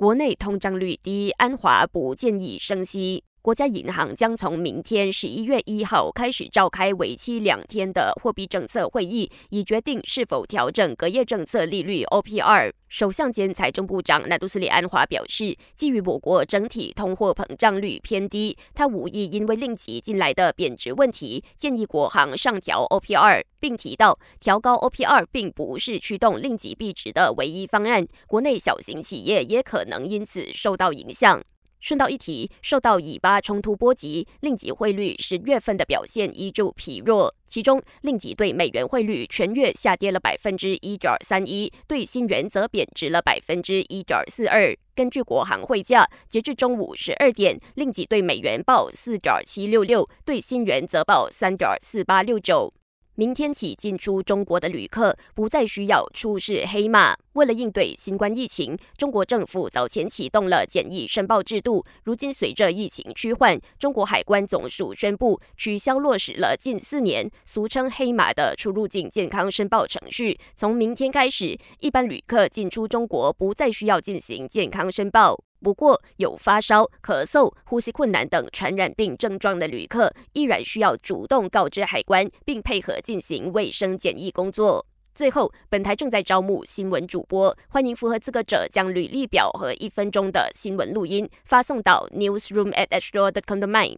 国内通胀率低，安华不建议升息。国家银行将从明天十一月一号开始召开为期两天的货币政策会议，以决定是否调整隔夜政策利率 OPR。首相兼财政部长纳杜斯里安华表示，基于我国整体通货膨胀率偏低，他无意因为令吉进来的贬值问题，建议国行上调 OPR，并提到调高 OPR 并不是驱动令吉币值的唯一方案，国内小型企业也可能因此受到影响。顺道一提，受到以巴冲突波及，令吉汇率十月份的表现依旧疲弱。其中，令吉对美元汇率全月下跌了百分之一点三一，对新元则贬值了百分之一点四二。根据国行汇价，截至中午十二点，令吉对美元报四点七六六，对新元则报三点四八六九。明天起进出中国的旅客不再需要出示黑码。为了应对新冠疫情，中国政府早前启动了检疫申报制度。如今随着疫情趋缓，中国海关总署宣布取消落实了近四年俗称黑马的出入境健康申报程序。从明天开始，一般旅客进出中国不再需要进行健康申报。不过，有发烧、咳嗽、呼吸困难等传染病症状的旅客，依然需要主动告知海关，并配合进行卫生检疫工作。最后，本台正在招募新闻主播，欢迎符合资格者将履历表和一分钟的新闻录音发送到 newsroom at astro dot com 的 m